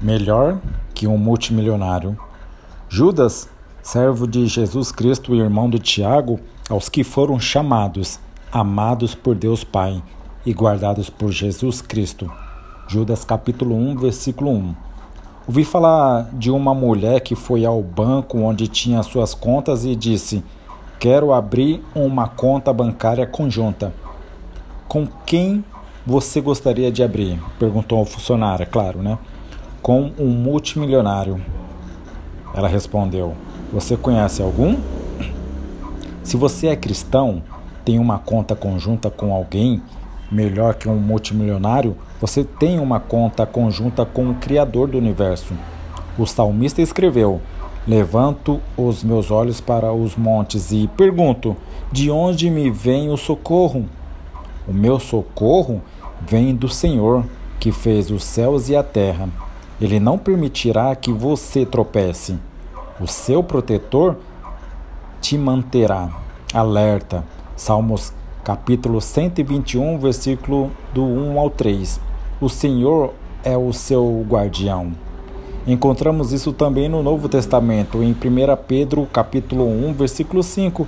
melhor que um multimilionário. Judas, servo de Jesus Cristo e irmão de Tiago, aos que foram chamados, amados por Deus Pai e guardados por Jesus Cristo. Judas capítulo 1, versículo 1. Ouvi falar de uma mulher que foi ao banco onde tinha suas contas e disse: Quero abrir uma conta bancária conjunta. Com quem você gostaria de abrir? Perguntou ao funcionário, claro, né? Com um multimilionário. Ela respondeu: Você conhece algum? Se você é cristão, tem uma conta conjunta com alguém melhor que um multimilionário, você tem uma conta conjunta com o Criador do universo. O salmista escreveu: Levanto os meus olhos para os montes e pergunto: De onde me vem o socorro? O meu socorro vem do Senhor, que fez os céus e a terra. Ele não permitirá que você tropece. O seu protetor te manterá alerta. Salmos capítulo 121, versículo do 1 ao 3. O Senhor é o seu guardião. Encontramos isso também no Novo Testamento, em 1 Pedro capítulo 1, versículo 5.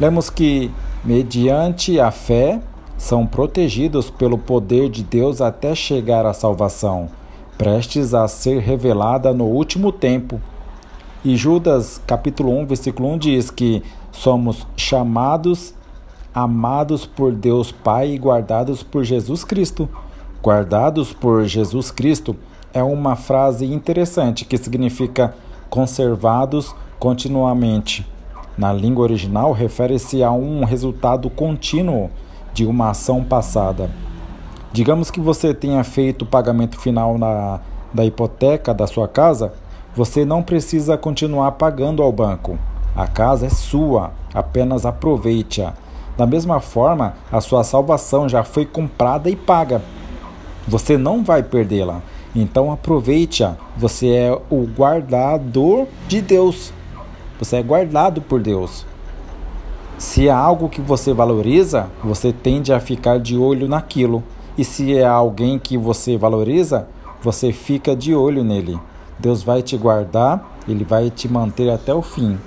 Lemos que, mediante a fé, são protegidos pelo poder de Deus até chegar à salvação, prestes a ser revelada no último tempo. E Judas, capítulo 1, versículo 1 diz que somos chamados, amados por Deus Pai e guardados por Jesus Cristo. Guardados por Jesus Cristo é uma frase interessante que significa conservados continuamente. Na língua original, refere-se a um resultado contínuo de uma ação passada. Digamos que você tenha feito o pagamento final na, da hipoteca da sua casa, você não precisa continuar pagando ao banco. A casa é sua, apenas aproveite-a. Da mesma forma, a sua salvação já foi comprada e paga. Você não vai perdê-la. Então aproveite-a. Você é o guardador de Deus. Você é guardado por Deus. Se é algo que você valoriza, você tende a ficar de olho naquilo. E se é alguém que você valoriza, você fica de olho nele. Deus vai te guardar, ele vai te manter até o fim.